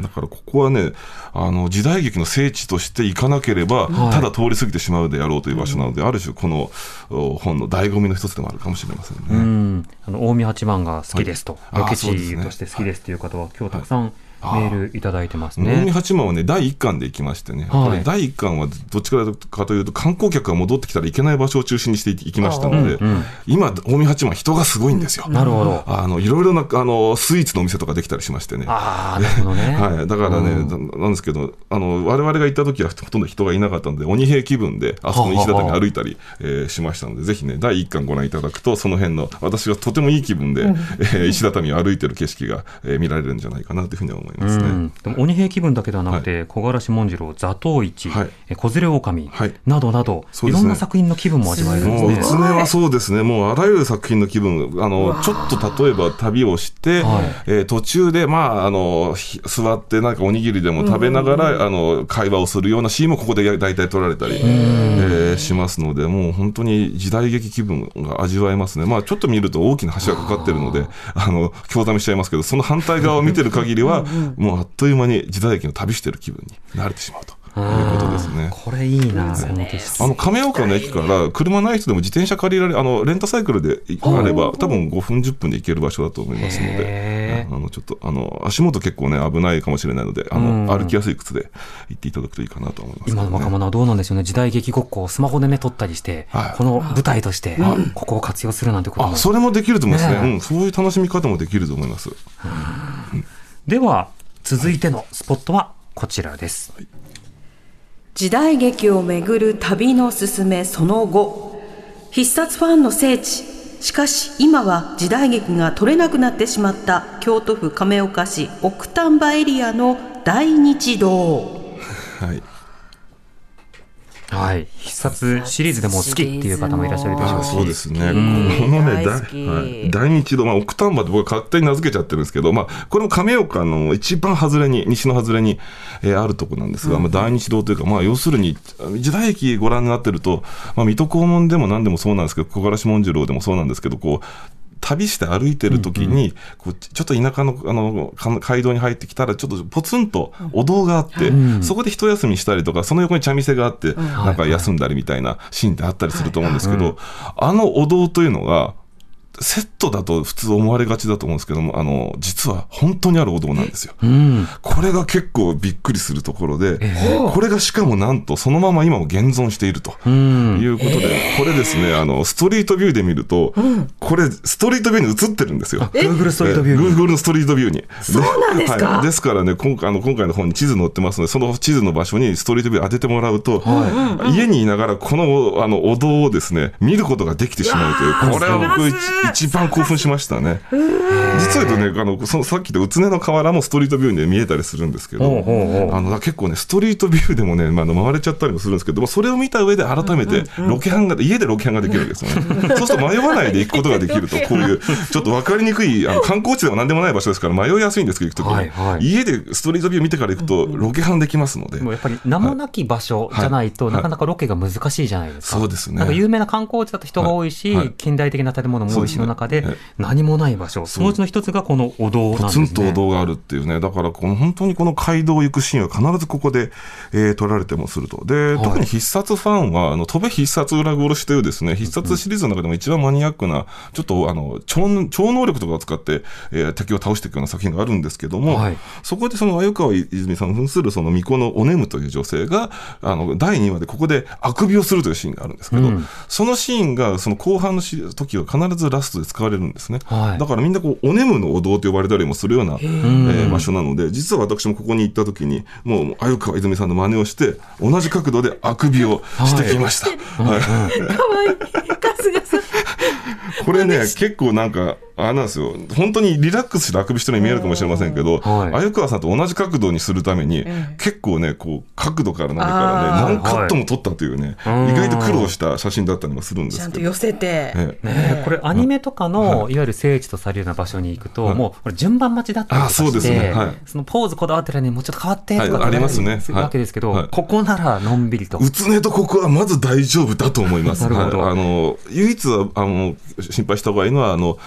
だからここはね、あの、時代劇の聖地として行かなければ、ただ通り過ぎてしまうであろうという場所なので、ある種このお本の醍醐味の一つでもあるかもしれませんね。うん。あの、近江八幡が好きですと。はいあロケそうですね地として好きですという方は今日たくさんメはいールいただいてます近江ね。八幡はね、第一巻で行きましてね、はいこれ第一巻はどっちかというと、観光客が戻ってきたらいけない場所を中心にして行きましたので、今、近江八幡人がすごいんですよ。なるほど。あの、いろいろな、あの、スイーツのお店とかできたりしましてね。ああ、なるほどね。はい。だからね、ななんですけど、あの、我々が行った時はほとんど人がいなかったので、鬼平気分で、あそこの石畳歩いたり、えーしましたので、ぜひね、第一巻ご覧いただくと、その辺の、私はとてもいい気分で、えー石畳を歩いてる景色が、えー見られるんじゃないかなというふうには思いますね。うん、でも鬼平気分だけではなくて、小柄志文次郎、座頭市、はい。え小連れ狼、はい。などなど、ね。いろんな作品の気分も味わえるんですね。はそうですね、もうあらゆる作品の気分、あの、ちょっと例えば旅をして、はい。えー途中で、まあ、あの、ひ座ってなんかおにぎりでも食べながら、あの、会話をするようなシーンもここでや大体撮られたり、えーしますので、もう本当に時代劇気分が味わえますね。まあ、ちょっと見ると大きな橋がかかってるので、あの、興ざめしちゃいますけど、その反対側を見てる限りは、もうあっという間に時代劇の旅してる気分に慣れてしまうと。いうことですね。これいいな、この景色あの亀岡の駅から車ない人でも自転車借りられあのレンタサイクルであれば多分5分10分で行ける場所だと思いますのへであのちょっとあの足元結構ね危ないかもしれないのであの、歩きやすい靴で行っていただくといいかなと思いますね、今の若者はどうなんでしょうね。時代劇ごっこをスマホでね、撮ったりして、はい。この舞台として、ここを活用するなんてことも。あ。それもできると思いますね。ね。えうん、そういう楽しみ方もできると思いますでは、続いてのスポットはこちらです。時代劇をめぐる旅のすすめその後。必殺ファンの聖地。しかし今は時代劇が撮れなくなってしまった。京都府亀岡市奥丹波エリアの大日堂はいはい、必殺シリーズでも好きっていう方もいらっしゃるでしょあうし。そうですね、ん。このね、はい。大日堂、まあ、奥丹波って僕は勝手に名付けちゃってるんですけど、まあ、これも亀岡の一番外れに、西の外れに、えーあるとこなんですが、まあ、大日堂というか、まあ、要するに、時代劇ご覧になってると、まあ、水戸黄門でも何でもそうなんですけど、小柄文次郎でもそうなんですけど、こう、旅して歩いてる時に、こうちょっと田舎のあのか街道に入ってきたら、ちょっとポツンとお堂があって、そこで一休みしたりとか、その横に茶店があって、なんか休んだりみたいなシーンってあったりすると思うんですけど、あのお堂というのが、セットだと普通思われがちだと思うんですけども、あの、実は本当にあるお堂なんですよ。うん、これが結構びっくりするところで、これがしかもなんとそのまま今も現存しているとうん、いうことで、これですね、あの、ストリートビューで見ると、これ、ストリートビューに映ってるんですよ。Google ストリートビューに。え Google のストリートビューに。そうなんですか。ですからね、今回あの今回の本に地図載ってますので、その地図の場所にストリートビュー当ててもらうと、家にいながらこのあのお堂をですね、見ることができてしまうという、これは僕一一番興奮しましたね。実は言うとね、あのそのさっき言った宇都宮の河原もストリートビューで見えたりするんですけど、あの結構ね、ストリートビューでもね、まあ、回れちゃったりもするんですけど、まあ、それを見た上で改めてロケハンが、家でロケハンができるわけですよね。そうすると迷わないで行くことができると、こういう、ちょっと分かりにくい、あの観光地でも何でもない場所ですから、迷いやすいんですけど、行くとはい。はい家でストリートビュー見てから行くと、ロケハンできますので。もうやっぱり名もなき場所じゃないと、はい。なかなかロケが難しいじゃないですか。そうですね。なんか有名な観光地だと人が多いし、近代的な建物も多いしの中で何もない場所、そのうちの一つがこのお堂なんですね。ポツンとお堂があるっていうね、だからこの本当にこの街道を行くシーンは必ずここで、えー撮られてもすると。で、特に必殺ファンは、あの、飛べ必殺裏殺しというですね、必殺シリーズの中でも一番マニアックな、ちょっとあの、超超能力とかを使って、えー敵を倒していくような作品があるんですけども、はい。そこでその鮎川泉さんを扮するその巫女のおねむという女性が、あの、第2話でここであくびをするというシーンがあるんですけど、うん。そのシーンがその後半のし時は必ずラストで使われるんですね。はい。だからみんなこう、おねむのお堂と呼ばれたりもするような、えー場所なので、実は私もここに行った時に、もう、鮎川泉さんの真似をして、同じ角度であくびをしてきました。はい。かわいい。春日さんこれね、結構なんか、あれなんですよ。本当にリラックスしてあくびしてるように見えるかもしれませんけど、はい。鮎川さんと同じ角度にするために、結構ね、こう、角度から何からあね、何カットも撮ったというね、はい。意外と苦労した写真だったりもするんですけど。ちゃんと寄せて、ええ。ねこれアニメとかの、い。わゆる聖地とされるような場所に行くと、はい。もうこれ順番待ちだったりとかしてあそうですね。はい。そのポーズこだわってるのにもうちょっと変わってとかありますねわけですけど、はい。ここならのんびりと。うつねとここはまず大丈夫だと思います。なるほど。はい。あの唯一はあの心配した方がいいのはあの。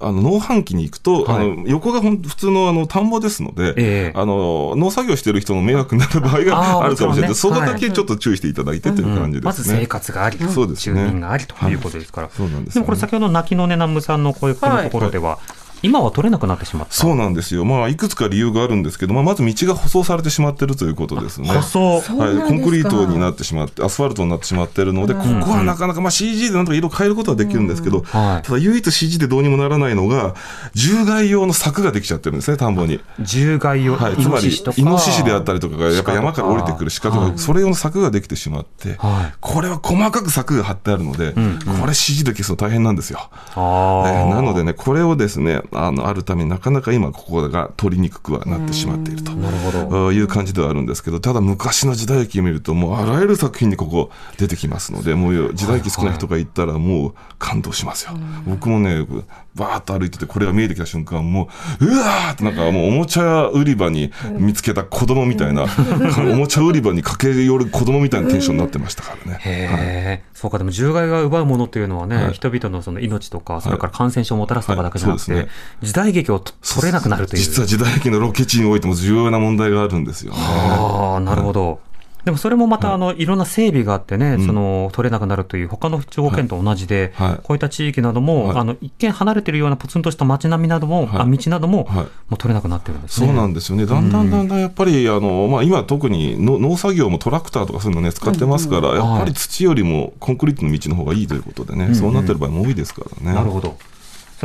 あの農飯期に行くと、はい。あの横がほん普通のあの田んぼですので、ええ。あの農作業してる人の迷惑になる場合があるかもしれない、そこだけちょっと注意していただいてという感じでますずね。生活があり、そうですね。住民がありということですから。そうなんですでもこれ先ほど泣きのね南部さんのこういうのところでは、今は取れなくなってしまった。そうなんですよ、まあ、いくつか理由があるんですけど、まあ、まず道が舗装されてしまってるということですね。舗装。はい、コンクリートになってしまって、アスファルトになってしまっているので、ここはなかなか、まあ、CG でなんとか色変えることはできるんですけど、はい。ただ唯一 CG でどうにもならないのが、獣害用の柵ができちゃってるんですね、田んぼに。獣害を、はい、イつまりノシシとか。イノシシであったりとかが、やっぱ山から降りてくる鹿とか、はい。それ用の柵ができてしまって、はい。これは細かく柵が張ってあるので、これ CG で消すの大変なんですよ。なのでね、これをですね、あの、あるためになかなか今ここが取りにくくはなってしまっていると。なるほど。あいう感じではあるんですけど、ただ昔の時代劇を見ると、もうあらゆる作品にここ出てきますので、もう時代劇好きな人が行ったらもう感動しますよ。僕もね、バーッと歩いてて、これが見えてきた瞬間、もう、うわーってなんかもうおもちゃ売り場に見つけた子供みたいな、おもちゃ売り場に駆け寄る子供みたいなテンションになってましたからね。そうか、でも獣害が奪うものというのはね、はい人々のその命とか、それから感染症をもたらすとかだけじゃなくて、はいそうで時代劇をと取れなくなるという。実は時代劇のロケ地においても重要な問題があるんですよね。ああ、なるほど。でもそれもまた、あの、いろんな整備があってね、その、取れなくなるという、他の条件と同じで、こういった地域なども、はいあの、一見離れてるようなポツンとした街並みなども、はいあ道なども、はいもう取れなくなってるんですね。そうなんですよね、だんだんだんだんやっぱり、あのまあ、今、特にの農作業もトラクターとかそういうのね、使ってますから、やっぱり土よりもコンクリートの道の方がいいということでね、そうなってる場合も多いですからね。なるほど。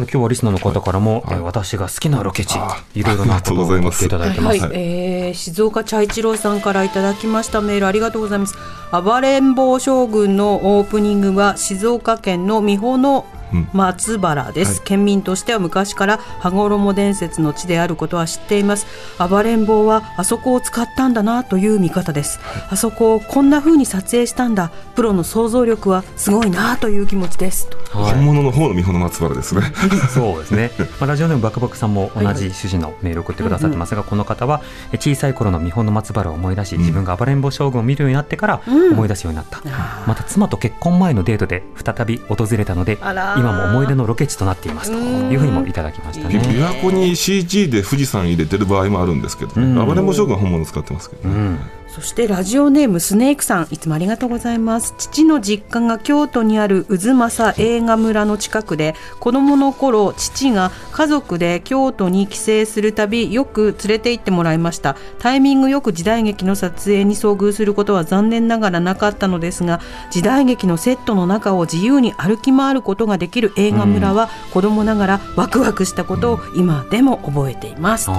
今日はリスナーの方からも、はい。えー私が好きなロケ地あ、いろいろなことを送っていただいてます。はい、えー静岡茶一郎さんからいただきましたメールありがとうございます。暴れん坊将軍のオープニングは静岡県の美穂の松原です、はい、県民としては昔から羽衣伝説の地であることは知っています。暴れん坊はあそこを使ったんだなという見方です、はい、あそこをこんな風に撮影したんだ。プロの想像力はすごいなという気持ちです、はい、本物の方の美穂の松原ですね そうですね、まあ、ラジオネームバクバクさんも同じ趣旨のメールを送ってくださってますが、この方は小さい頃の美穂の松原を思い出し自分が暴れん坊将軍を見るようになってから思い出すようになった、うん、また妻と結婚前のデートで再び訪れたので今も思い出のロケ地となっていますというふうにもいただきましたね。琵琶湖に CG で富士山入れてる場合もあるんですけど、ね、暴れん坊将軍は本物使ってますけど、ね、そしてラジオネームスネークさんいつもありがとうございます。父の実家が京都にある渦政映画村の近くで子供の頃父が家族で京都に帰省するたびよく連れて行ってもらいました。タイミングよく時代劇の撮影に遭遇することは残念ながらなかったのですが時代劇のセットの中を自由に歩き回ることができる映画村は子供ながらワクワクしたことを今でも覚えています、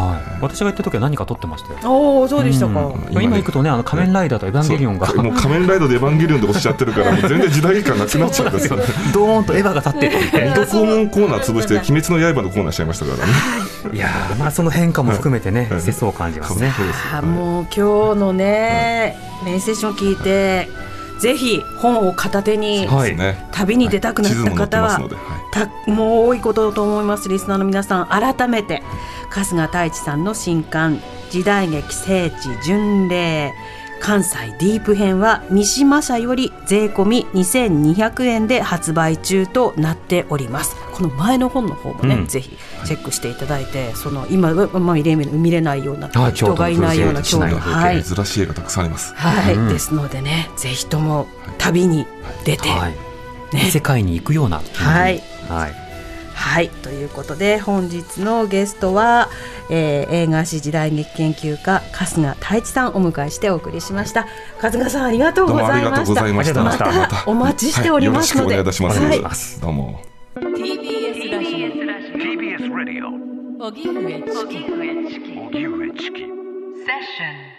私が行った時は何か撮ってましたよ。おおそうでしたか、今行くとねあの仮面ライダーとエヴァンゲリオンが。もう仮面ライダーでエヴァンゲリオンでおっしゃってるからもう全然時代劇感なくなっちゃうんですよね。ドーンとエヴァが立って二度肛門コーナー潰して鬼滅の刃のコーナーしちゃいましたからね。いやまあその変化も含めてね世相を感じますね。もう今日のねメインセッション聞いてぜひ本を片手に旅に出たくなった方は、たもう多いことだと思いますリスナーの皆さん。改めて春日太一さんの新刊時代劇聖地巡礼。関西ディープ編は三島社より税込み2200円で発売中となっております。この前の本の方もね、うん、ぜひチェックしていただいてその今、まあ、見れ見れないような人がいないような京都、はい、珍しい絵がたくさんあります。はい、うん、ですのでねぜひとも旅に出て、はい。ね、世界に行くようなはい、はい。はい。ということで本日のゲストは、えー、映画史時代劇研究家春日太一さんをお迎えしてお送りしました。春日さんありがとうございました。またお待ちしておりますので、はい、よろしくお願いいたします、はい、どうも。TBS ラジオ。TBS ラジオ。荻上チキ。荻上チキ。セッション